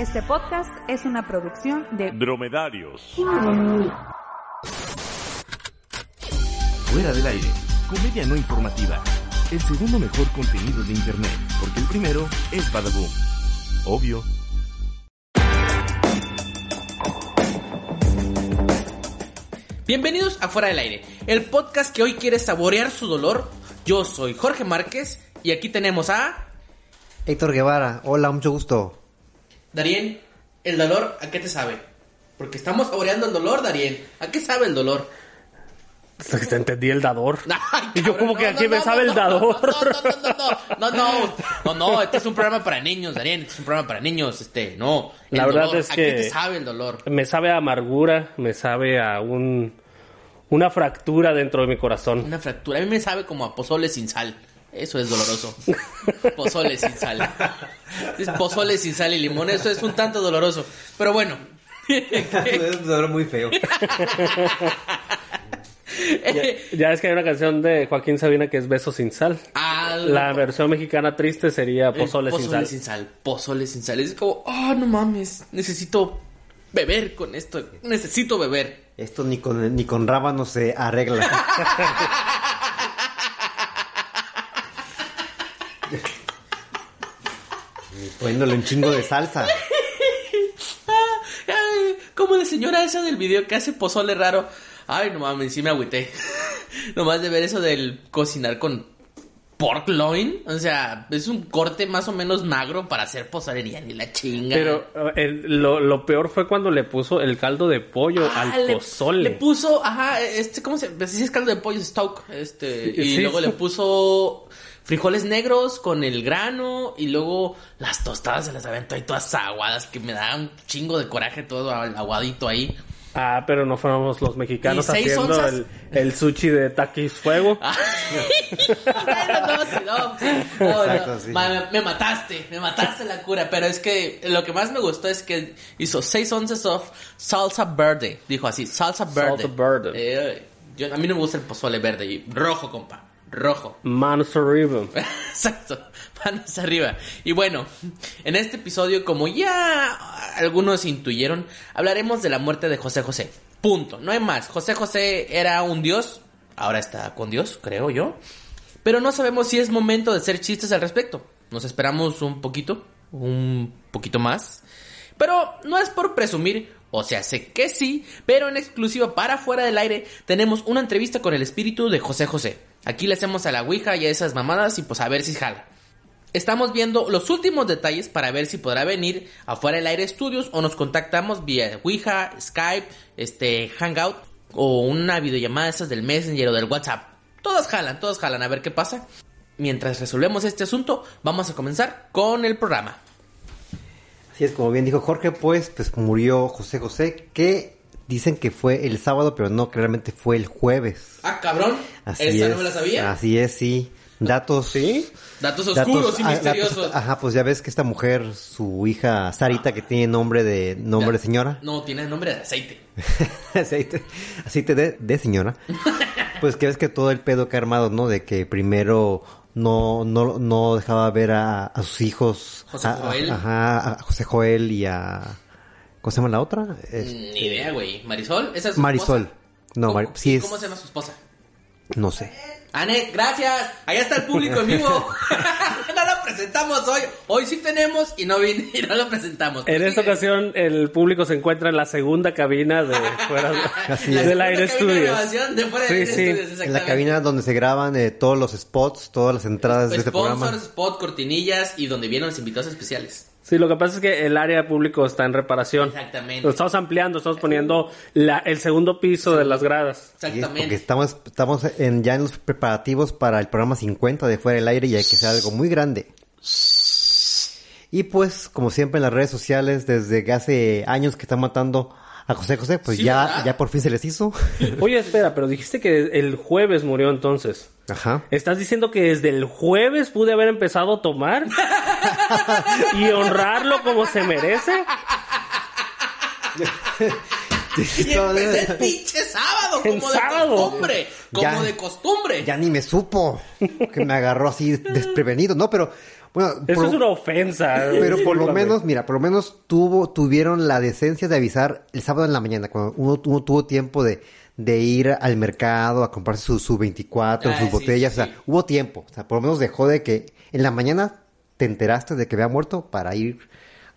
Este podcast es una producción de Dromedarios. Fuera del aire. Comedia no informativa. El segundo mejor contenido de internet. Porque el primero es Badaboom. Obvio. Bienvenidos a Fuera del Aire, el podcast que hoy quiere saborear su dolor. Yo soy Jorge Márquez y aquí tenemos a Héctor Guevara, hola, mucho gusto. Darien. ¿El dolor a qué te sabe? Porque estamos saboreando el dolor, Darien. ¿A qué sabe el dolor? Te entendí el dador. Ay, y yo como que aquí no, me no, sabe el dador. No, no, no, no, no, no, no, no, este es un programa para niños, Darien, este es un programa para niños, este, no. El La verdad dolor, es ¿A que- qué te sabe el dolor? Me sabe a amargura, me sabe a un una fractura dentro de mi corazón. Una fractura, a mí me sabe como a pozole sin sal. Eso es doloroso. Pozole sin sal. Es pozole sin sal y limón, eso es un tanto doloroso. Pero bueno. es un dolor muy feo. Ya es que hay una canción de Joaquín Sabina que es Beso sin sal. Al- La versión mexicana triste sería El Pozole, sin sal. sin sal. Pozole sin sal. Es como, oh, no mames, necesito beber con esto. Necesito beber. Esto ni con, ni con rábano se arregla. Poniéndole un chingo de salsa. Ah, ay, como la señora esa del video que hace pozole raro. Ay, no mames, sí me agüité. Nomás de ver eso del cocinar con pork loin. O sea, es un corte más o menos magro para hacer pozolería ni la chinga. Pero el- lo, lo peor fue cuando le puso el caldo de pollo Ah, al le- pozole. Le puso, ajá, este, ¿cómo se llama? Sí, es caldo de pollo, stoke. Este, y Sí. luego le puso frijoles negros con el grano y luego las tostadas se las aventó ahí todas aguadas que me da un chingo de coraje todo aguadito ahí. Ah, pero no fuéramos los mexicanos ¿Y seis haciendo el, el sushi de taquis fuego. Me, me mataste, me mataste la cura. Pero es que lo que más me gustó es que hizo 6 onzas of salsa verde. Dijo así, salsa verde. Salsa verde. Eh, yo, a mí no me gusta el pozole verde. Y rojo, compa. Rojo. Manos arriba. Exacto, manos arriba. Y bueno, en este episodio, como ya algunos intuyeron, hablaremos de la muerte de José José. Punto, no hay más. José José era un dios, ahora está con Dios, creo yo. Pero no sabemos si es momento de hacer chistes al respecto. Nos esperamos un poquito, un poquito más. Pero no es por presumir, o sea, sé que sí, pero en exclusiva para fuera del aire tenemos una entrevista con el espíritu de José José. Aquí le hacemos a la Ouija y a esas mamadas y pues a ver si jala. Estamos viendo los últimos detalles para ver si podrá venir afuera del aire estudios o nos contactamos vía Ouija, Skype, este Hangout o una videollamada de esas del Messenger o del WhatsApp. Todas jalan, todas jalan, a ver qué pasa. Mientras resolvemos este asunto, vamos a comenzar con el programa. Así es, como bien dijo Jorge, pues, pues murió José José, que dicen que fue el sábado, pero no, que realmente fue el jueves. Ah, cabrón. Así Esa es. no me la sabía. Así es, sí. Datos. ¿Sí? Datos datos- oscuros y ah, misteriosos. datos- ajá, pues ya ves que esta mujer, su hija Sarita, que tiene nombre de nombre de señora. No, tiene nombre de aceite. aceite, aceite de, de señora. Pues que ves que todo el pedo que ha armado, ¿no? De que primero no, no, no dejaba ver a, a sus hijos. José a- a- Joel. ajá, a José Joel y a... ¿Cómo se llama la otra? Es- Ni idea, güey. Marisol, esa es su Marisol. esposa? No, ¿Cómo, sí es... ¿Cómo se llama su esposa? No sé. Anet, gracias. Allá está el público en vivo. no lo presentamos hoy. Hoy sí tenemos y no vine y no lo presentamos. En esta ocasión el público se encuentra en la segunda cabina de fuera Así del segunda aire de fuera Sí, del sí. En la cabina donde se graban eh, todos los spots, todas las entradas de este Sponsors, programa. spot, cortinillas y donde vienen los invitados especiales. Sí, lo que pasa es que el área público está en reparación. Exactamente. Lo estamos ampliando, estamos poniendo la, el segundo piso de las gradas. Y es porque Exactamente. estamos, estamos en, ya en los preparativos para el programa 50 de Fuera del Aire y hay que hacer algo muy grande. Y pues, como siempre en las redes sociales, desde que hace años que están matando a José José, pues Sí, ya, ¿verdad? ya por fin se les hizo. Oye, espera, pero dijiste que el jueves murió entonces. Ajá. ¿Estás diciendo que desde el jueves pude haber empezado a tomar? ¿Y honrarlo como se merece? Y empecé el pinche sábado, como de sábado. costumbre. Como Ya. de costumbre. Ya ni me supo que me agarró así desprevenido, ¿no? Pero Bueno, Eso por- es una ofensa. Pero por lo menos, mira, por lo menos tuvo, tuvieron la decencia de avisar el sábado en la mañana, cuando uno, uno tuvo tiempo de, de ir al mercado a comprarse su, su 24, Ah, sus sí, botellas, sí, o sea, sí. hubo tiempo. O sea, por lo menos dejó de que en la mañana te enteraste de que había muerto para ir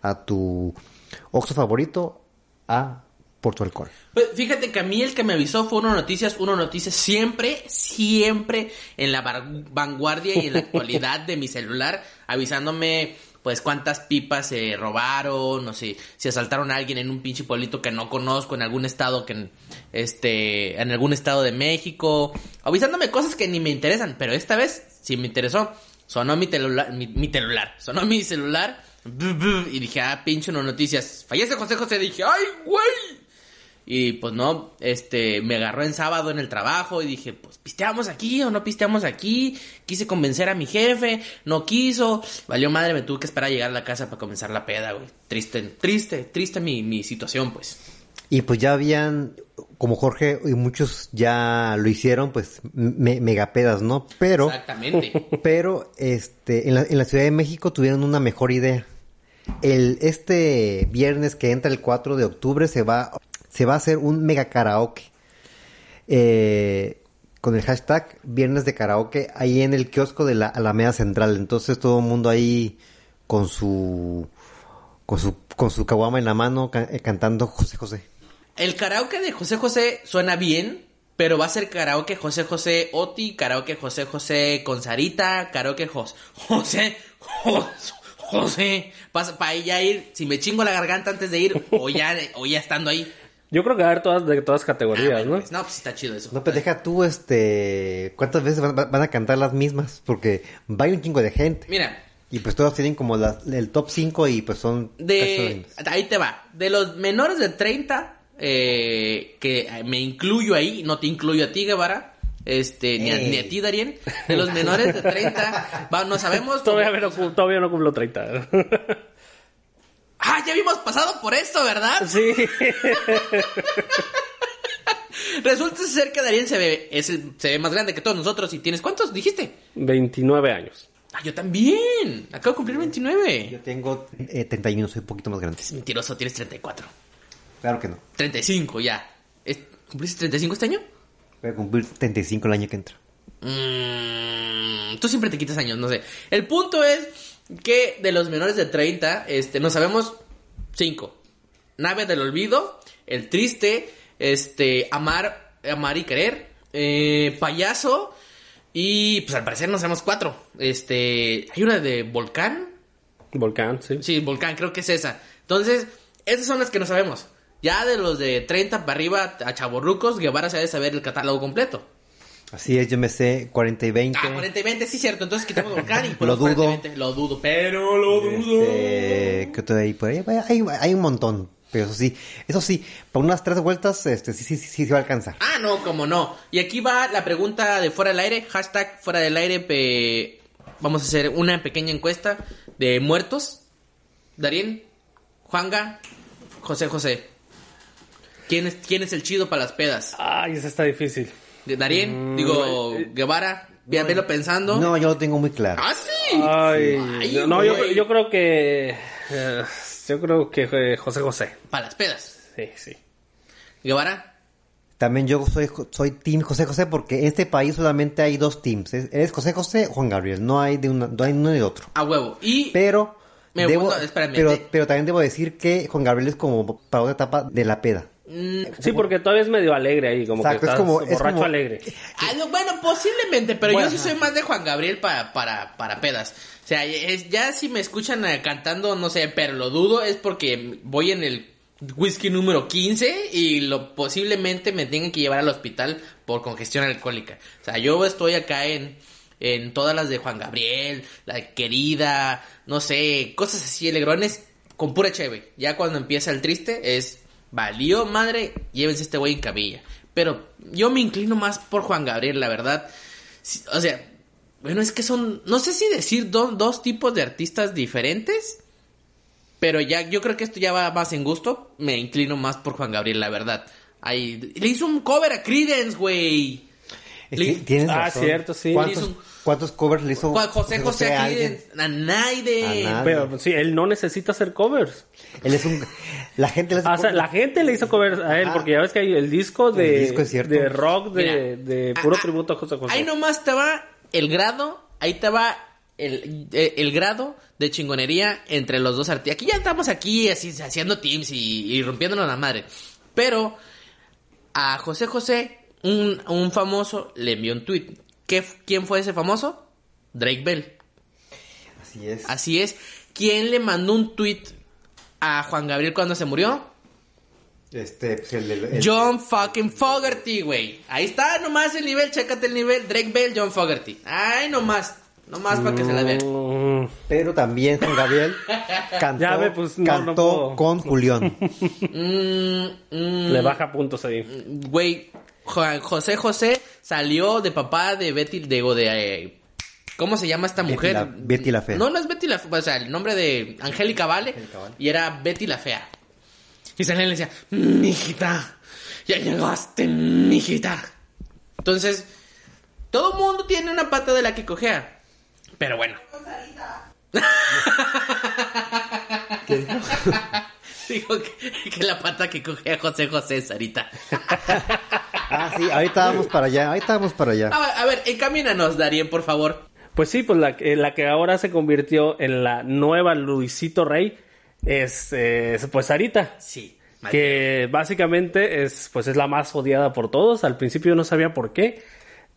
a tu Oxxo favorito a Porto Alcohol. Pues fíjate que a mí el que me avisó fue Uno Noticias, Uno Noticias siempre, siempre en la vanguardia y en la actualidad de mi celular, avisándome pues cuántas pipas se robaron, no sé, si asaltaron a alguien en un pinche pueblito que no conozco, en algún estado que este, en algún estado de México, avisándome cosas que ni me interesan, pero esta vez sí me interesó. Sonó mi celular, mi, mi celular, sonó mi celular, y dije, ah, pinche Uno Noticias, fallece José José, dije, ay, güey. Y pues no, este, me agarró en sábado en el trabajo y dije, pues pisteamos aquí o no pisteamos aquí. Quise convencer a mi jefe, no quiso. Valió madre, me tuve que esperar a llegar a la casa para comenzar la peda, güey. Triste, triste, triste mi, mi situación, pues. Y pues ya habían, como Jorge y muchos ya lo hicieron, pues me- megapedas, ¿no? Pero... Exactamente. Pero este, en la, en la Ciudad de México tuvieron una mejor idea. El, este viernes que entra el 4 de octubre se va, se va a hacer un mega karaoke. Eh, con el hashtag Viernes de Karaoke ahí en el kiosco de la Alameda Central. Entonces todo el mundo ahí con su con su con su caguama en la mano eh, cantando José José. El karaoke de José José suena bien, pero va a ser karaoke José José Oti, karaoke José José con Sarita, karaoke Jos- José, Jos- José, para ya ir, si me chingo la garganta antes de ir, o ya, o ya estando ahí. Yo creo que va a haber todas de todas Ah, categorías, bueno, ¿no? pues, no, pues está chido eso. No, pues deja tú, este, ¿cuántas veces van, van a cantar las mismas? Porque va un chingo de gente. Mira, Y pues todos tienen como las- el top 5 y pues son... de ahí te va. De los menores de 30, eh, que me incluyo ahí, no te incluyo a ti, Guevara. Este, ni a, Ey. ni a ti, Darien. De los menores de 30, va, no sabemos. Todavía, cómo- no, todavía no cumplo 30. Ah, ya habíamos pasado por esto, ¿verdad? sí. Resulta ser que Darien se ve, es el- se ve más grande que todos nosotros. ¿Y tienes cuántos? Dijiste. 29 años. Ah, yo también. Acabo de cumplir 29. Yo tengo eh, 31, soy un poquito más grande. Es mentiroso, tienes 34. Claro que no. 35 ya. ¿Es- ¿Cumpliste 35 este año? Voy a cumplir 35 el año que entra. Mm, tú siempre te quitas años, no sé. El punto es que de los menores de 30, este, no sabemos 5. Nave del olvido, el triste, este, amar, amar y querer, eh, payaso y pues al parecer no sabemos cuatro. Este, hay una de volcán, Volcán, sí. Sí, Volcán, creo que es esa. Entonces, esas son las que no sabemos. Ya de los de 30 para arriba a chaborrucos, Guevara se ha de saber el catálogo completo. Así es, yo me sé 40 y 20. Ah, 40 y 20, sí, cierto. Entonces quitamos Volcán y Lo ponemos 40 y dudo. 20. Lo dudo, pero lo dudo. Este, ¿qué otro hay por ahí? Hay, hay un montón. Pero eso sí, eso sí, para unas tres vueltas, este, sí, sí, sí, sí, se va a alcanzar. Ah, no, como no. Y aquí va la pregunta de fuera del aire. Hashtag fuera del aire. pe- Vamos a hacer una pequeña encuesta de muertos. Darien, Juanga, José José. ¿Quién es, quién es el chido para las pedas? Ay, esa está difícil. Darien, Mm, digo, eh, Guevara, ve- velo pensando. No, yo lo tengo muy claro. ¡Ah, sí! Ay, Ay, no, yo, creo que. eh, yo creo que eh, José José. Para las pedas. Sí, sí. Guevara, También yo soy, soy Team José José porque en este país solamente hay dos teams. Es- Eres José José o Juan Gabriel. No hay de una, no hay uno ni de otro. a huevo. Y Pero, Me debo, gusta- espérame, pero, te- pero también debo decir que Juan Gabriel es como para otra etapa de la peda. Mm, Sí, porque todavía es medio alegre ahí, como Exacto, que es estás como- es borracho como- alegre. ah, no, bueno, posiblemente, pero Bueno, yo sí soy más de Juan Gabriel para, para, para pedas. O sea, es- ya si me escuchan eh, cantando, no sé, pero lo dudo, es porque voy en el whisky número 15 y lo posiblemente me tengan que llevar al hospital por congestión alcohólica. O sea, yo estoy acá en, en todas las de Juan Gabriel, la querida, no sé, cosas así, alegrones, con pura cheve. Ya cuando empieza el triste es, valió madre, llévense este güey en camilla. Pero yo me inclino más por Juan Gabriel, la verdad. O sea, bueno, es que son, no sé si decir do- dos tipos de artistas diferentes, pero ya, yo creo que esto ya va más en gusto. Me inclino más por Juan Gabriel, la verdad. Ahí, le hizo un cover a Credence, güey. Le- tienes Ah, razón. cierto, sí. ¿Cuántos, hizo covers le hizo Juan José José a aquí alguien? a nadie. A nadie. Pero sí, él no necesita hacer covers. Él es un... La gente le hace Ah, o sea, la gente le hizo covers a él, Ah. porque ya ves que hay el disco de, El disco es cierto. de rock de, Mira. de puro Ah, tributo a José José. Ahí nomás va el grado, ahí el, eh, el grado de chingonería entre los dos artistas. Aquí ya estamos aquí así haciendo teams y, y rompiéndonos la madre. Pero a José José, un, un famoso, le envió un tweet. ¿Qué, ¿Quién fue ese famoso? Drake Bell. Así es. Así es. ¿Quién le mandó un tweet a Juan Gabriel cuando se murió? Este, pues el, el- el- John fucking Fogerty, güey. Ahí está nomás el nivel, chécate el nivel. Drake Bell, John Fogerty. Ay, nomás. Nomás para que se la vean. Mm, Pero también Juan Gabriel cantó, Ya ve, pues, no, cantó con Julián. Mm, mm, Le baja puntos ahí. Güey, José José salió de papá de Betty, de, de eh, ¿cómo se llama esta Betty mujer? la- Betty la Fea. No, no es Betty la Fea, o sea, el nombre de Angélica Vale, y era Betty la Fea. Y salía y le decía, mijita, ya llegaste, mijita. Entonces, todo mundo tiene una pata de la que cojea. Pero bueno. Dijo que, que la pata que cogea José José es Sarita. Ah, sí, ahorita vamos para allá, ahorita vamos para allá. A, a ver, encamínanos, Darien, por favor. Pues sí, pues la, que- la que ahora se convirtió en la nueva Luisito Rey es, eh, pues Sarita. Sí. que básicamente es pues es la más odiada por todos. Al principio no sabía por qué,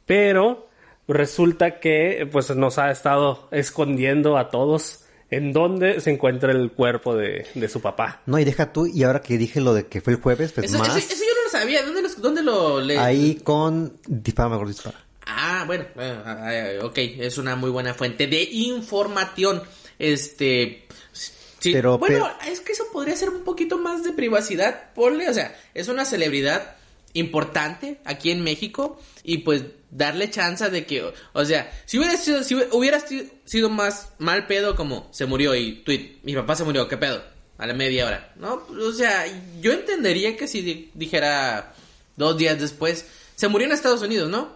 pero resulta que pues nos ha estado escondiendo a todos en dónde se encuentra el cuerpo de, de su papá. No, y deja tú, y ahora que dije lo de que fue el jueves, pues Eso, más. eso- eso yo no lo sabía. ¿Dónde, los- dónde lo le... Ahí con Dispara, mejor dispara. Ah, bueno, bueno, ah, ah, ok, es una muy buena fuente de información. Este, sí, Pero, bueno, es que eso podría ser un poquito más de privacidad, ponle, o sea, es una celebridad importante aquí en México y pues darle chance de que, o sea, si hubiera sido, si hubiera si- sido más mal pedo como se murió y tweet, mi papá se murió, ¿qué pedo? A la media hora, ¿no? O sea, yo entendería que si di- dijera dos días después, se murió en Estados Unidos, ¿no?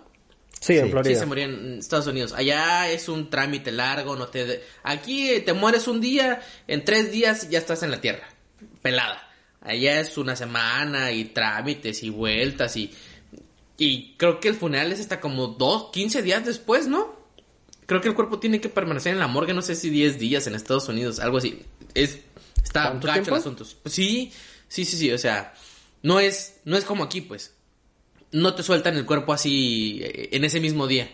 Sí, en Florida. Sí, se murió en Estados Unidos. Allá es un trámite largo, no te... de- Aquí eh, te mueres un día, en tres días ya estás en la tierra, pelada. Allá es una semana y trámites y vueltas y... Y creo que el funeral es hasta como dos, 15 días después, ¿no? Creo que el cuerpo tiene que permanecer en la morgue, no sé si 10 días en Estados Unidos, algo así. Es, está ¿Tanto gacho tiempo? el asunto. Pues sí, sí, sí, sí, o sea, no es, no es como aquí, pues. No te sueltan el cuerpo así eh, en ese mismo día.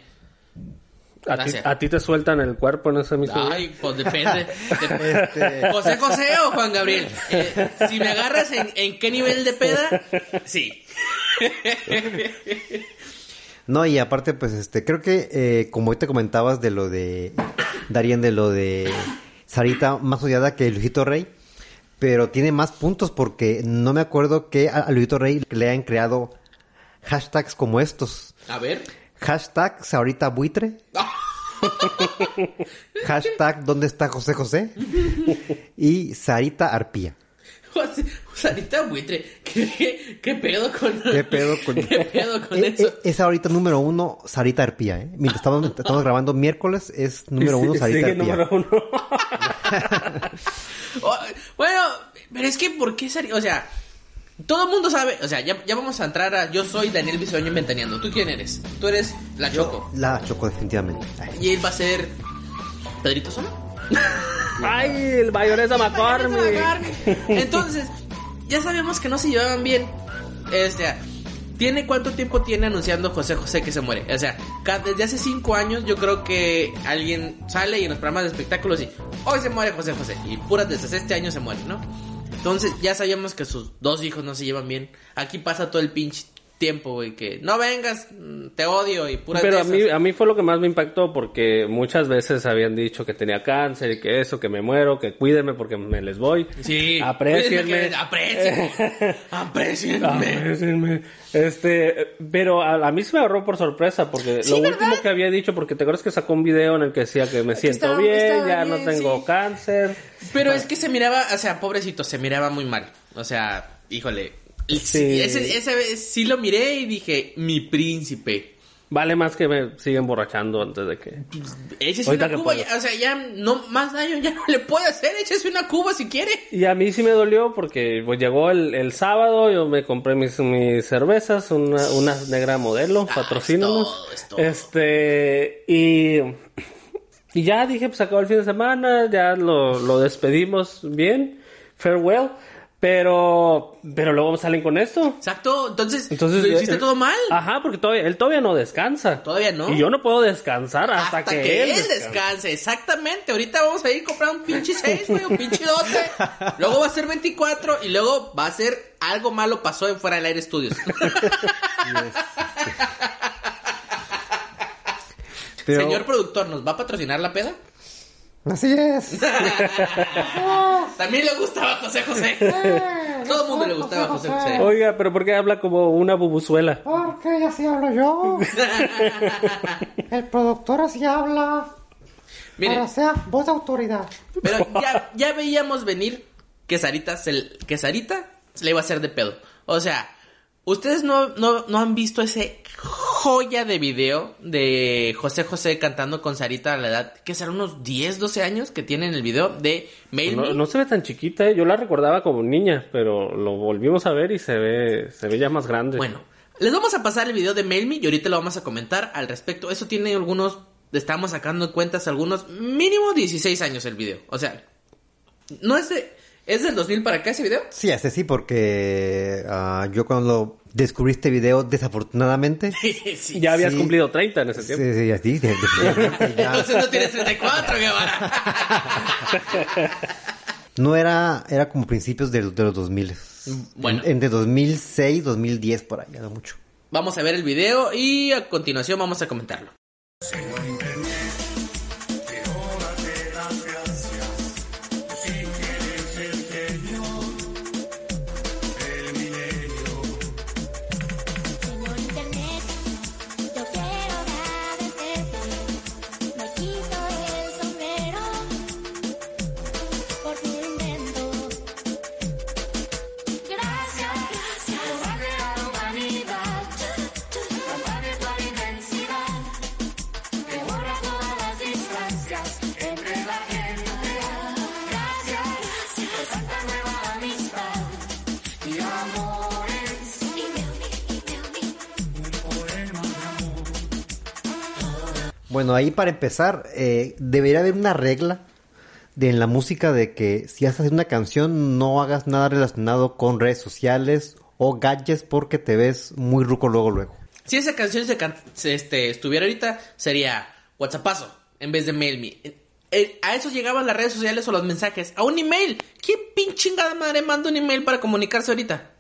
¿A ti, Gracias. a ti te sueltan el cuerpo en ese mismo día? Ay, pues depende. Este- José José o Juan Gabriel. Eh, si me agarras en, en qué nivel de peda, sí. No, y aparte, pues, este, creo que, eh, como hoy te comentabas de lo de Darien, de lo de Sarita, más odiada que Luisito Rey, pero tiene más puntos porque no me acuerdo que a, Luisito Rey le hayan creado hashtags como estos. A ver. Hashtag Sarita Buitre. Hashtag ¿Dónde está José José? Y Sarita Arpía. José, Sarita Buitre. ¿Qué, qué pedo con ¿Qué pedo con, ¿Qué pedo con Eh, eso? eh, es ahorita número uno Sarita Arpía, ¿eh? Mientras estamos, estamos grabando miércoles, es número uno Sí, Sarita Arpía. número uno. Oh, bueno, pero es que ¿por qué Sarita? O sea, todo el mundo sabe. O sea, ya, ya vamos a entrar a. Yo soy Daniel Bisoño Inventaneando. ¿Tú quién eres? Tú eres la Choco. La Choco, definitivamente. Ay, Y él va a ser. Pedrito Sola. ¡Ay, el mayonesa McCormick! Entonces, ya sabemos que no se llevaban bien. Este, ¿tiene cuánto tiempo tiene anunciando José José que se muere? O sea, desde hace cinco años yo creo que alguien sale y en los programas de espectáculos y hoy se muere José José. Y puras desde este año se muere, ¿no? Entonces, ya sabíamos que sus dos hijos no se llevan bien. Aquí pasa todo el pinche tiempo, güey, que no vengas, mm, te odio y puras Pero a mí, a mí fue lo que más me impactó porque muchas veces habían dicho que tenía cáncer y que eso, que me muero, que cuídenme porque me les voy. Sí, Aprecienme. Aprecienme. Este, pero a, a mí se me agarró por sorpresa porque Sí, lo ¿verdad? último que había dicho, porque te acuerdas que sacó un video en el que decía que me siento estaba- bien, estaba ya bien, no tengo sí. cáncer. Pero es que se miraba, o sea, pobrecito, se miraba muy mal. O sea, híjole. Sí. Sí. Ese, esa vez sí lo miré y dije, mi príncipe. Vale más que me siga emborrachando antes de que... Échese Ahorita una cuba, ya- o sea, ya no más daño ya no le puede hacer, échese una cuba si quiere. Y a mí sí me dolió porque pues llegó el, el sábado, yo me compré mis, mis cervezas, una, una negra modelo, Ah, patrocínanos. es todo, es todo. Este, y, y ya dije, pues acabó el fin de semana, ya lo, lo despedimos bien, farewell, pero, pero luego salen con esto. Exacto, entonces, Entonces, lo hiciste eh, todo mal. Ajá, porque todavía, él todavía no descansa. Todavía no. Y yo no puedo descansar hasta, Hasta, que, que, él descanse. descanse, exactamente. Ahorita vamos a ir a comprar un pinche 6, güey, un pinche 12. luego va a ser 24 y luego va a ser algo malo pasó en Fuera del Aire Studios. Señor productor, ¿nos va a patrocinar la peda? Así es. También le gustaba José José. Todo el mundo le gustaba José José. Oiga, pero ¿por qué habla como una bubuzuela? Porque así hablo yo. El productor así habla. Miren, sea voz de autoridad. pero ya, ya veíamos venir que Sarita, se, que Sarita se le iba a hacer de pedo. O sea, ustedes no, no, no han visto ese joya de video de José José cantando con Sarita a la edad, que será unos 10, 12 años que tiene en el video de Mail No, no se ve tan chiquita, ¿eh? yo la recordaba como niña, pero lo volvimos a ver y se ve, se ve ya más grande. Bueno, les vamos a pasar el video de Mail Me y ahorita lo vamos a comentar al respecto. Eso tiene algunos, estamos sacando cuentas algunos, mínimo 16 años el video. O sea, no es de, es del 2000 para acá ese video. Sí, ese sí, porque ah, yo cuando descubrí este video, desafortunadamente. sí. ya habías sí. cumplido 30 en ese Sí, tiempo. sí, así, de- ya. Entonces no tienes 34, Guevara. No era, era como principios de, de los 2000. Bueno. En- Entre 2006, 2010, por ahí, no mucho. Vamos a ver el video y a continuación vamos a comentarlo. Bueno, ahí para empezar, eh, debería haber una regla de en la música de que si haces una canción no hagas nada relacionado con redes sociales o gadgets porque te ves muy ruco luego luego. Si esa canción se, can- se, este, estuviera ahorita, sería WhatsAppazo en vez de Mail Me. Eh, eh, a eso llegaban las redes sociales o los mensajes. A un email. ¿Quién pinchingada madre manda un email para comunicarse ahorita?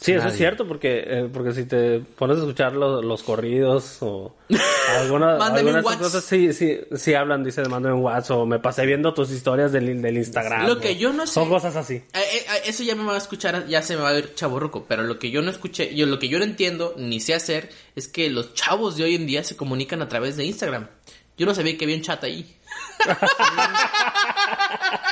Sí, eso es cierto, porque, eh, porque si te pones a escuchar los, los corridos o alguna, Mándame algunas un WhatsApp. cosas, sí, sí, sí hablan, dice, mando un WhatsApp o me pasé viendo tus historias del, del Instagram. Lo que yo no sé- Son cosas así. Eh, eh, eh, eso ya me va a escuchar, ya se me va a ver chaborruco, pero lo que yo no escuché, yo lo que yo no entiendo ni sé hacer es que los chavos de hoy en día se comunican a través de Instagram. Yo no sabía que había un chat ahí.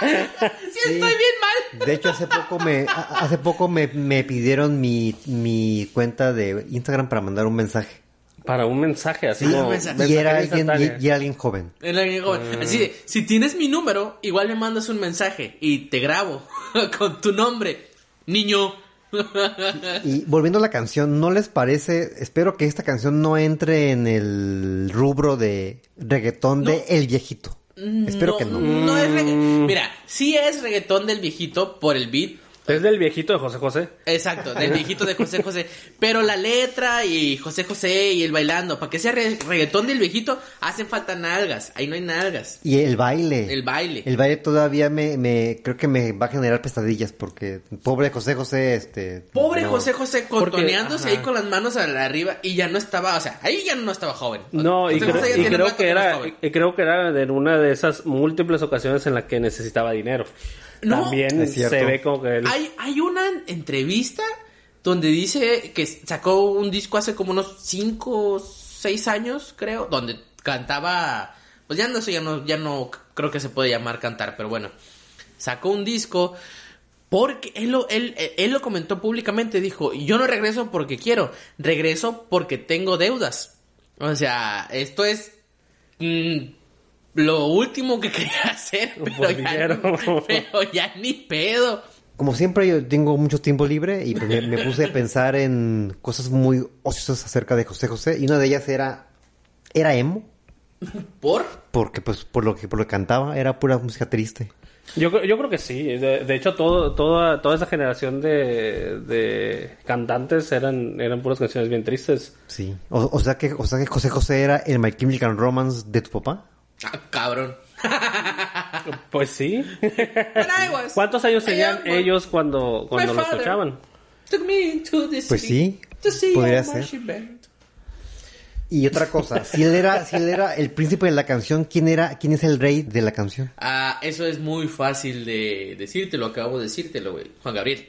sí, estoy bien mal. De hecho, hace poco me, hace poco me, me pidieron mi, mi cuenta de Instagram para mandar un mensaje. Para un mensaje así Sí, como... mensaje. Y era alguien, y, instantánea. y era alguien joven. Era alguien joven. Así de, si tienes mi número, igual me mandas un mensaje y te grabo con tu nombre. Niño. Y volviendo a la canción, ¿no les parece? Espero que esta canción no entre en el rubro de reggaetón de El Viejito. Espero que no. No es regga- Mira, sí es reggaetón del viejito por el beat. Es del viejito de José José. Exacto, del viejito de José José. Pero la letra y José José y el bailando, para que sea re- reggaetón del viejito, hacen falta nalgas. Ahí no hay nalgas. Y el baile. El baile. El baile todavía me, me creo que me va a generar pesadillas porque pobre José José, este. Pobre no. José José Porque, contoneándose ahí con las manos a la arriba y ya no estaba, o sea, ahí ya no estaba joven. No, y, José creo- José ya y creo que era y creo que era en una de esas múltiples ocasiones en las que necesitaba dinero. No, También es cierto. se ve como que él- Hay, hay una entrevista donde dice que sacó un disco hace como unos 5 o 6 años, creo, donde cantaba, pues ya no, eso ya no, ya no creo que se puede llamar cantar, pero bueno, sacó un disco Porque él lo, él, él lo comentó públicamente, dijo, yo no regreso porque quiero, regreso porque tengo deudas. O sea, esto es mm, lo último que quería hacer, pero ya, pero ya ni pedo. Como siempre yo tengo mucho tiempo libre y me, me puse a pensar en cosas muy ociosas acerca de José José y una de ellas era era emo ¿Por? porque pues por lo que por lo que cantaba era pura música triste. Yo, creo- yo creo que sí. De, de hecho, todo, toda, toda esa generación de, de cantantes eran, eran puras canciones bien tristes. Sí. O, o sea que o sea que José José era el My Chemical Romance de tu papá. Ah, cabrón. Pues sí. Was ¿Cuántos años tenían boy, ellos cuando, cuando lo escuchaban? Took me to the Pues sí, podría ser. Y otra cosa, si él era si él era el príncipe de la canción, ¿quién era quién es el rey de la canción? Ah, eso es muy fácil de decírtelo, acabo de decírtelo, güey. Juan Gabriel.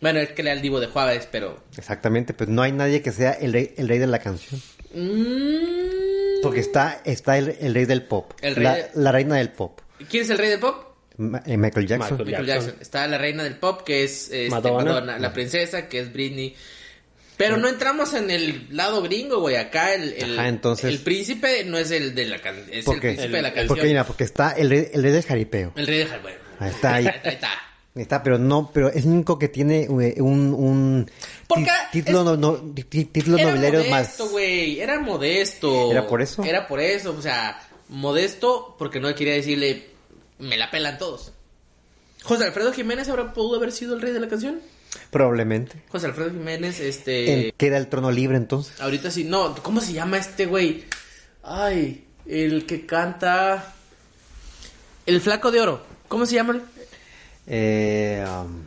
Bueno, es que era el divo de Juárez, pero... Exactamente, pues no hay nadie que sea el rey, el rey de la canción. Mm, Porque está, está el, el rey del pop. El rey la, de- la reina del pop. ¿Quién es el rey del pop? Ma- eh, Michael Jackson. Michael Jackson. Jackson. Está la reina del pop, que es este, Madonna. Madonna, la princesa, que es Britney. Pero no entramos en el lado gringo, güey. Acá el, el, Ajá, entonces- el príncipe no es el de la canción, es ¿Por el qué? príncipe de la canción. Porque mira, porque está el rey, el rey del jaripeo. El rey de Hardware. Ahí está, ahí. ahí está. Está, pero no, pero es el único que tiene eh, un, un título, no, no, título Era nobiliario más. modesto, güey. Era modesto. ¿Era por eso? Era por eso. O sea, modesto porque no quería decirle, me la pelan todos. José Alfredo Jiménez habrá pudo haber sido el rey de la canción. Probablemente. José Alfredo Jiménez, este. Queda el trono libre entonces. Ahorita sí. No, ¿cómo se llama este güey? Ay, el que canta. El flaco de oro. ¿Cómo se llama? Eh, um,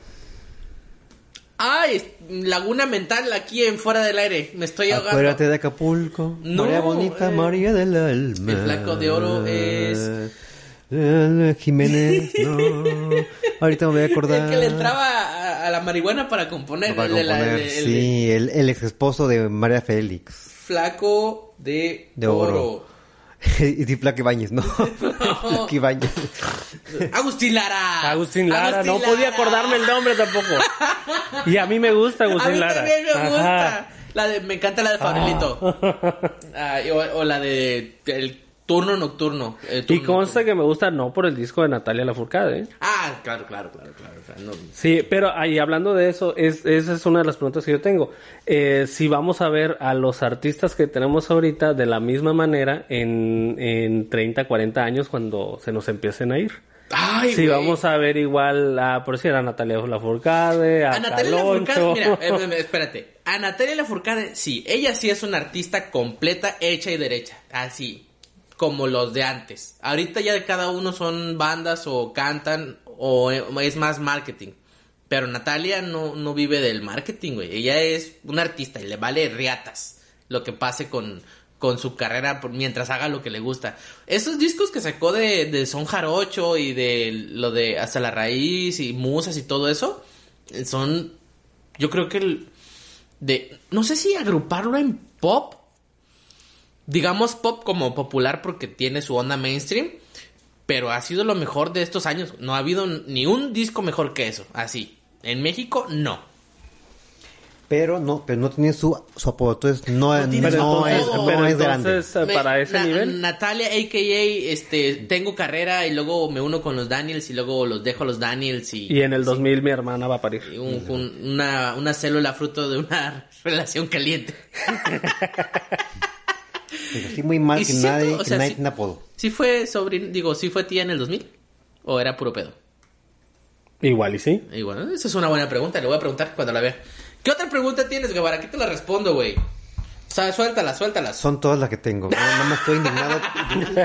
Ay, Laguna Mental aquí en Fuera del Aire. Me estoy ahogando. acuérdate de Acapulco. No, María Bonita, eh, María del Alma. el flaco de oro es- Jiménez, no. Ahorita me voy a acordar. El que le entraba a, a la marihuana para componer. Para el de la- componer, el sí, el, el ex esposo de María Félix. Flaco de, De oro. oro. y Flaco Ibáñez, ¿no? Flaco Ibáñez. Agustín Lara. Agustín Lara, no podía acordarme el nombre tampoco. Y a mí me gusta A Agustín mí Lara. también me Ajá. gusta. La de, me encanta la de Fabrilito. Ah, y- o, o la de el turno nocturno. eh, Y consta nocturno. que me gusta no por el disco de Natalia Lafourcade, ¿eh? Ah, claro, claro, claro, claro. o sea, no- Sí, pero ahí hablando de eso, es, esa es una de las preguntas que yo tengo. Eh, si vamos a ver a los artistas que tenemos ahorita de la misma manera en, en 30, 40 años cuando se nos empiecen a ir. Ay, si vamos a ver igual a, por decir, a Natalia Lafourcade, a, A Natalia. Lafourcade, mira, eh, eh, espérate. A Natalia Lafourcade, sí, ella sí es una artista completa, hecha y derecha. Así, como los de antes. Ahorita ya cada uno son bandas o cantan o es más marketing. Pero Natalia no, no vive del marketing, güey. Ella es una artista y le vale riatas lo que pase con, con su carrera mientras haga lo que le gusta. Esos discos que sacó de, de Son Jarocho y de lo de Hasta la Raíz y Musas y todo eso, eh, son, yo creo que el, de, no sé si agruparlo en pop, digamos pop como popular porque tiene su onda mainstream, pero ha sido lo mejor de estos años. No ha habido ni un disco mejor que eso, así. En México, no. Pero no, pero no tiene su, su apodo, entonces no, No no, es, no pero es grande. entonces, eh, para ese Na- nivel. Natalia, a.k.a. Este, tengo carrera y luego me uno con los Daniels y luego los dejo a los Daniels y... Y en el 2000 mi hermana va a parir. y un- un- una, una célula fruto de una relación caliente. Pero sí muy mal Y que siento, nadie, o que sea, nadie sí- apodo. ¿Sí fue sobrino, digo, sí fue tía en el 2000? ¿O era puro pedo? Igual y sí. Bueno, esa es una buena pregunta, le voy a preguntar cuando la vea. ¿Qué otra pregunta tienes, Guevara? Aquí te la respondo, güey. O sea, suéltalas, suéltalas. Son todas las que tengo. No, no me estoy indignado.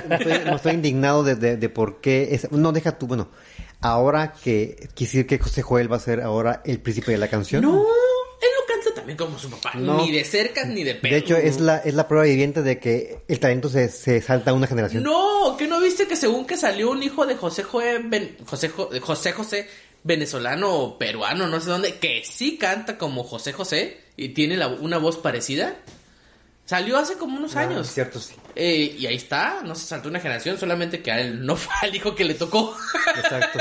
no, estoy, no estoy indignado de, de, de por qué. Es, no, deja tú. Bueno, ahora que quisiera que José Joel va a ser ahora el príncipe de la canción. No, también como su papá. No. Ni de cerca ni de pedo. De hecho, es la, es la prueba viviente de que el talento se, se salta a una generación. No, ¿que no viste que según que salió un hijo de José José, Ben- José, José José venezolano o peruano, no sé dónde, que sí canta como José José y tiene la- una voz parecida? Salió hace como unos Ah, años. cierto, sí. Eh, y ahí está, no se saltó una generación, solamente que a él no fue al hijo que le tocó. Exacto.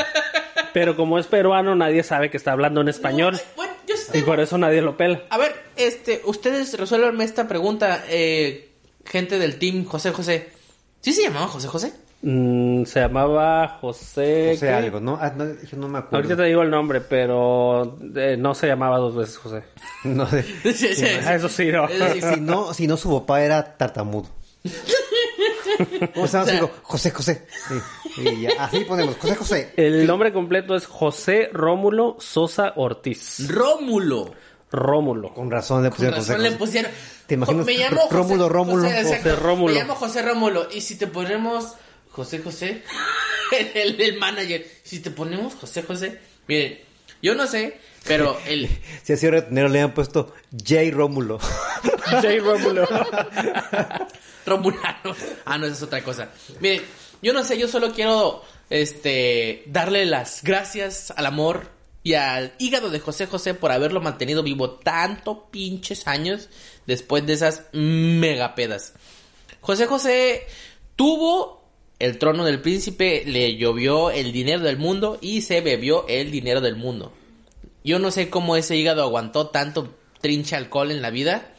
Pero como es peruano, nadie sabe que está hablando en español. No, bueno, Y por eso nadie lo pela. A ver, este, ustedes resuélvanme esta pregunta, eh, gente del team José José. ¿Sí se llamaba José José? Mm, se llamaba José. O sea, ¿qué? algo, ¿no? Ah, no, yo no me acuerdo. Ahorita te digo el nombre, pero eh, no se llamaba dos veces José. No, de- Sí, sí, Ah, Eso sí, no. Eso si, no, si no, su papá era tartamudo. O sea, digo, José José. Sí, y ya, así ponemos, José José. El nombre completo es José Rómulo Sosa Ortiz. Rómulo. Rómulo. Con razón le Con pusieron razón José le pusieron. ¿Te imaginas? Me llamo José- Rómulo, Rómulo. José. José Rómulo. Me llamo José Rómulo. Y si te ponemos José José, el, el manager, si te ponemos José José, miren, yo no sé, pero el. Si así retenero le han puesto J. Rómulo. J. Rómulo. Romulano. Ah, no, esa es otra cosa. Miren, yo no sé, yo solo quiero este darle las gracias al amor y al hígado de José José por haberlo mantenido vivo tanto pinches años después de esas megapedas. José José tuvo el trono del príncipe, le llovió el dinero del mundo y se bebió el dinero del mundo. Yo no sé cómo ese hígado aguantó tanto trinche alcohol en la vida.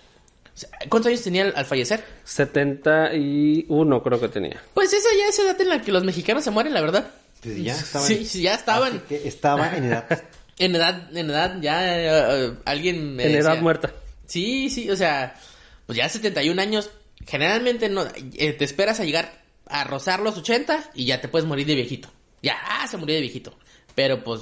¿Cuántos años tenía al- al fallecer? 71 creo que tenía. Pues esa ya es edad en la que los mexicanos se mueren, la verdad. Pues ya estaban. Sí, sí, ya estaban Así que estaba en edad. en edad, en edad ya eh, alguien me En edad muerta. Sí, sí, o sea, pues ya 71 años, generalmente no eh, te esperas a llegar a rozar los 80 y ya te puedes morir de viejito. Ya, ah, se murió de viejito. Pero pues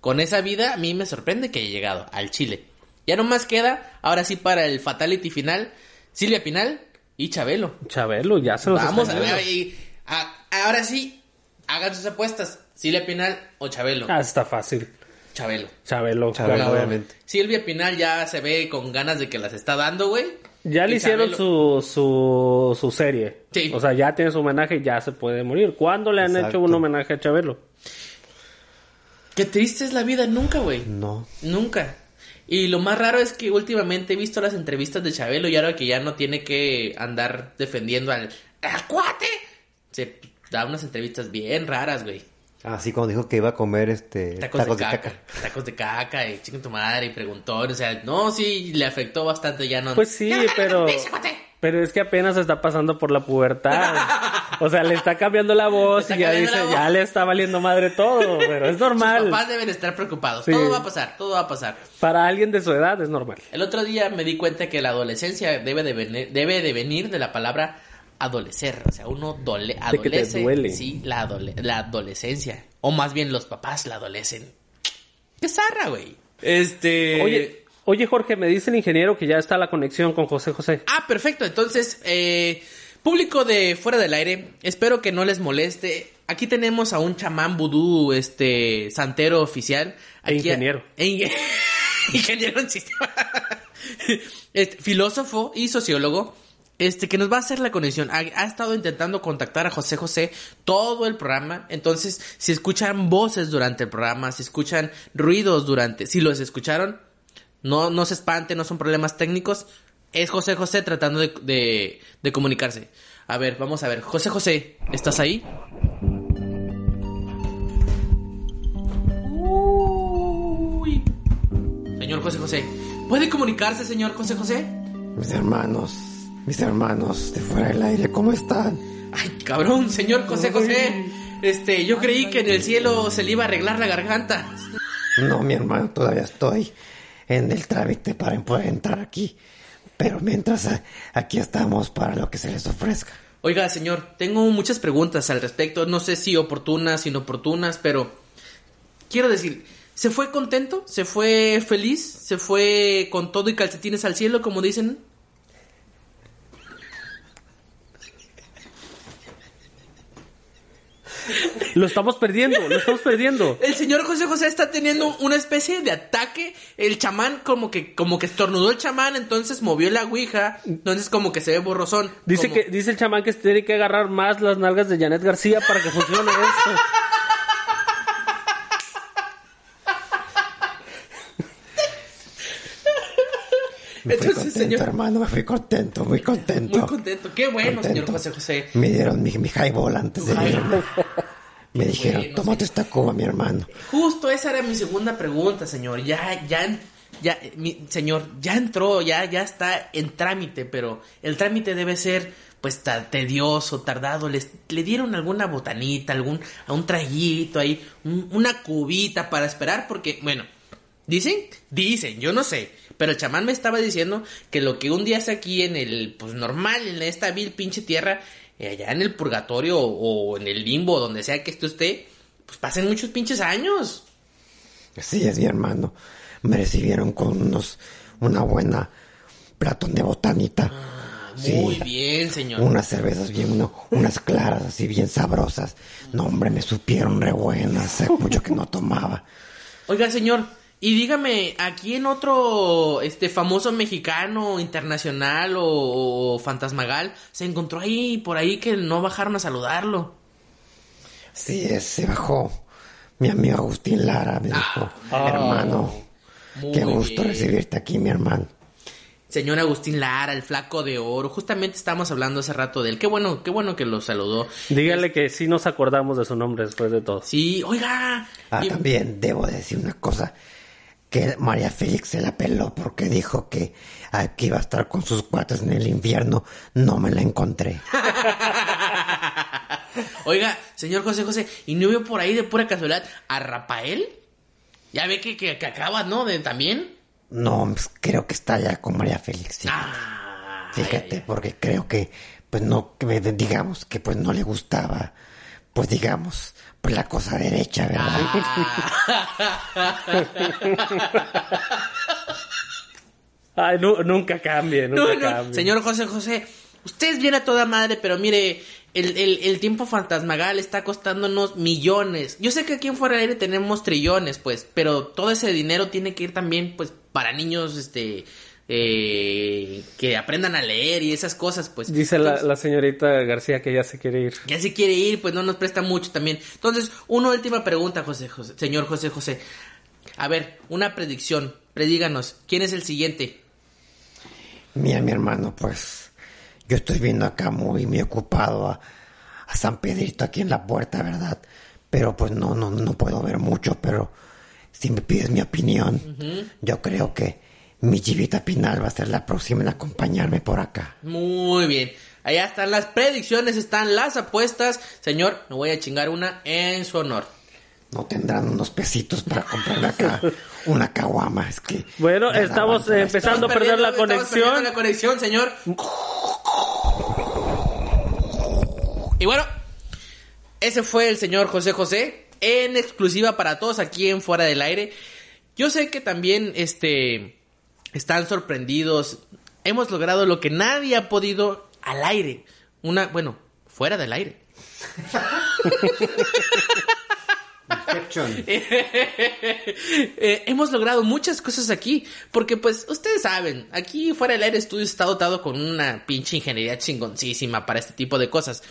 con esa vida a mí me sorprende que haya llegado al Chile. Ya nomás queda, ahora sí para el fatality final, Silvia Pinal y Chabelo. Chabelo, ya se nos Vamos a ver, y- a- ahora sí, hagan sus apuestas. Silvia Pinal o Chabelo. Ah, está fácil. Chabelo. Chabelo. Chabelo, claro. obviamente. Silvia Pinal ya se ve con ganas de que las está dando, güey. Ya le hicieron Chabelo- su, su, su serie. Sí. O sea, ya tiene su homenaje y ya se puede morir. ¿Cuándo le han Exacto. hecho un homenaje a Chabelo? Qué triste es la vida, nunca, güey. No. Nunca. Y lo más raro es que últimamente he visto las entrevistas de Chabelo y ahora que ya no tiene que andar defendiendo al, al cuate, se da unas entrevistas bien raras, güey. Así cuando dijo que iba a comer este Tacos, de, caca, Tacos de caca y chicken tu madre y preguntón. O sea, no, sí, le afectó bastante ya no. Pues sí, pero... ese cuate. Pero es que apenas está pasando por la pubertad. O sea, le está cambiando la voz Le y ya cambiando dice, la voz. ya le está valiendo madre todo. Pero es Sus normal. papás deben estar preocupados. Sí. Todo va a pasar, todo va a pasar. Para alguien de su edad es normal. El otro día me di cuenta que la adolescencia debe de venir, debe de, venir de la palabra adolecer. O sea, uno dole, De que te adolece. duele. Sí, la, adole- la adolescencia. O más bien los papás la adolecen. Qué zarra, güey. Este. Oye, oye Jorge, me dice el ingeniero que ya está la conexión con José José. Ah, perfecto. Entonces, eh, público de fuera del aire, espero que no les moleste. Aquí tenemos a un chamán vudú, este, santero oficial. E ingeniero. e ing- ingeniero en sistema. Este, filósofo y sociólogo. Este, que nos va a hacer la conexión. Ha, ha estado intentando contactar a José José todo el programa. Entonces, si escuchan voces durante el programa, si escuchan ruidos durante, si los escucharon, no, no se espanten, no son problemas técnicos. Es José José tratando de, de, de comunicarse. A ver, vamos a ver. José José, ¿estás ahí? Uy. Señor José José, ¿puede comunicarse, señor José José? Mis hermanos, mis hermanos de fuera del aire, ¿cómo están? Ay, cabrón, señor José José. Este, yo creí que en el cielo se le iba a arreglar la garganta. No, mi hermano, todavía estoy en el trámite para poder entrar aquí. Pero mientras aquí estamos para lo que se les ofrezca. Oiga, señor, tengo muchas preguntas al respecto. No sé si oportunas, inoportunas, pero quiero decir, ¿se fue contento? ¿Se fue feliz? ¿Se fue con todo y calcetines al cielo, como dicen? Lo estamos perdiendo, lo estamos perdiendo. El señor José José está teniendo una especie de ataque. El chamán como que como que estornudó el chamán, entonces movió la ouija, entonces como que se ve borrosón. Dice como- que dice el chamán que tiene que agarrar más las nalgas de Janet García para que funcione esto. Me fui Entonces, contento, señor- hermano, me fui contento, muy contento. Muy contento. Qué bueno, señor. José José. Me dieron mi, mi highball antes de irme. Me dijeron, Bueno, tómate esta cuba, mi hermano. Justo esa era mi segunda pregunta, señor. Ya, ya, ya, mi, señor, ya entró, ya, ya está en trámite, pero el trámite debe ser, pues, tedioso, tardado. Les, le dieron alguna botanita, algún, a un traguito ahí, un- una cubita para esperar, porque, bueno, dicen, dicen, yo no sé. Pero el chamán me estaba diciendo que lo que un día hace aquí en el, pues normal, en esta vil pinche tierra, allá en el purgatorio o, en el limbo, donde sea que esté usted, pues pasen muchos pinches años. Así es, mi hermano. Me recibieron con unos, una buena platón de botanita. Sí. Muy bien, señor. Unas cervezas bien, uno- unas claras así bien sabrosas. No, hombre, me supieron re buenas. Hace mucho que no tomaba. Oiga, señor, y dígame, aquí en otro este famoso mexicano internacional o, o fantasmagal, se encontró ahí por ahí que no bajaron a saludarlo. Sí, se bajó. Mi amigo Agustín Lara me dijo, Ah. hermano, qué gusto bien. recibirte aquí, mi hermano. Señor Agustín Lara, el flaco de oro, justamente estábamos hablando hace rato de él. Qué bueno, qué bueno que lo saludó. Dígale que sí nos acordamos de su nombre después de todo. Sí, oiga. Ah, y- también debo decir una cosa, que María Félix se la peló porque dijo que, que iba a estar con sus cuates en el infierno. No me la encontré. Oiga, señor José José, ¿y no vio por ahí de pura casualidad a Rafael? Ya ve que, que, que acaba, ¿no? De también. No, pues, creo que está ya con María Félix. fíjate. Ah, Fíjate, porque creo que, pues no, que, digamos que pues no le gustaba, pues digamos, pues la cosa derecha, ¿verdad? Ay, nu- nunca cambie, nunca No, no, cambie. señor José José, usted es bien a toda madre, pero mire, el, el, el tiempo fantasmagal está costándonos millones. Yo sé que aquí en Fuera del Aire tenemos trillones, pues, pero todo ese dinero tiene que ir también, pues, para niños, este, eh, que aprendan a leer y esas cosas, pues. Dice la, Entonces, la señorita García que ya se quiere ir. Ya se quiere ir, pues no nos presta mucho también. Entonces, una última pregunta, José, José, señor José José. A ver, una predicción. Predíganos, ¿quién es el siguiente? Mira, mi hermano, pues yo estoy viendo acá muy, muy ocupado a, a San Pedrito aquí en la puerta, ¿verdad? Pero pues no, no, no puedo ver mucho, pero si me pides mi opinión, yo creo que mi Chivita Pinal va a ser la próxima en acompañarme por acá. Muy bien. Allá están las predicciones, están las apuestas. Señor, me voy a chingar una en su honor. No tendrán unos pesitos para comprarme acá una caguama, es que... Bueno, estamos eh, empezando a perder la Estamos perdiendo conexión. la conexión, señor. Y bueno, ese fue el señor José José en exclusiva para todos aquí en Fuera del Aire. Yo sé que también este están sorprendidos. Hemos logrado lo que nadie ha podido al aire. Una, bueno, fuera del aire. Eh, hemos logrado muchas cosas aquí, porque pues ustedes saben, aquí fuera del aire estudio está dotado con una pinche ingeniería chingoncísima para este tipo de cosas.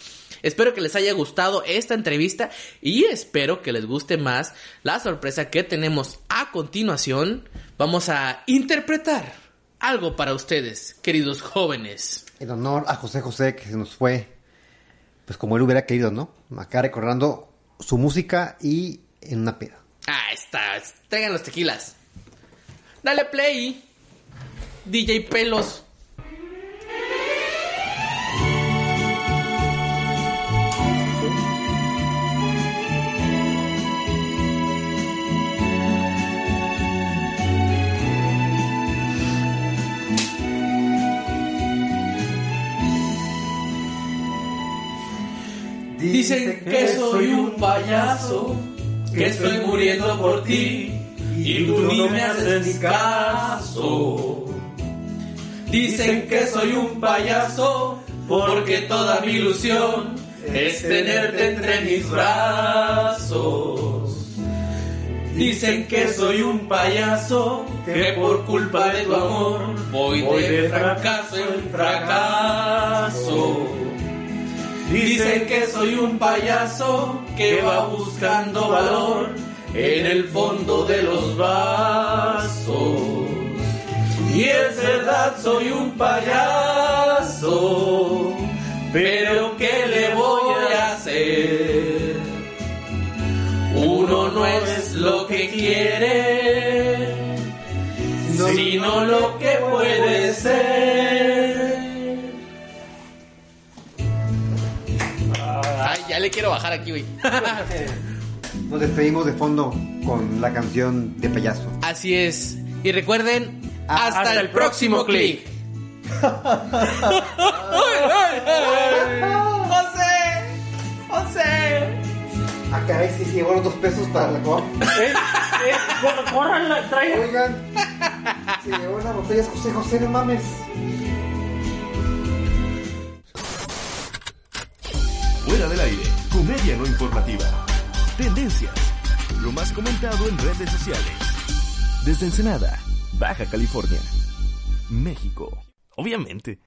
Espero que les haya gustado esta entrevista y espero que les guste más la sorpresa que tenemos a continuación. Vamos a interpretar algo para ustedes, queridos jóvenes. En honor a José José que se nos fue, pues como él hubiera querido, ¿no? Acá recordando su música y en una peda. Ah, está. Traigan los tequilas. Dale play. DJ Pelos. Dicen que soy un payaso, que estoy muriendo por ti y tú ni me haces caso. Dicen que soy un payaso porque toda mi ilusión es tenerte entre mis brazos. Dicen que soy un payaso que por culpa de tu amor voy de fracaso en fracaso. Dicen que soy un payaso que va buscando valor en el fondo de los vasos. Y es verdad, soy un payaso, pero ¿qué le voy a hacer? que quiere, sino lo que le quiero bajar aquí, güey. Nos despedimos de fondo con la canción de payaso. Así es. Y recuerden, hasta, Hasta el, el próximo próximo clic. José, José. Ah, caray, sí, llevó los dos pesos para la copa. Eh, eh, córranla, traigan. Oigan, se llevó las botellas José José, no mames. Fuera del aire, comedia no informativa. Tendencias, lo más comentado en redes sociales. Desde Ensenada, Baja California, México. Obviamente.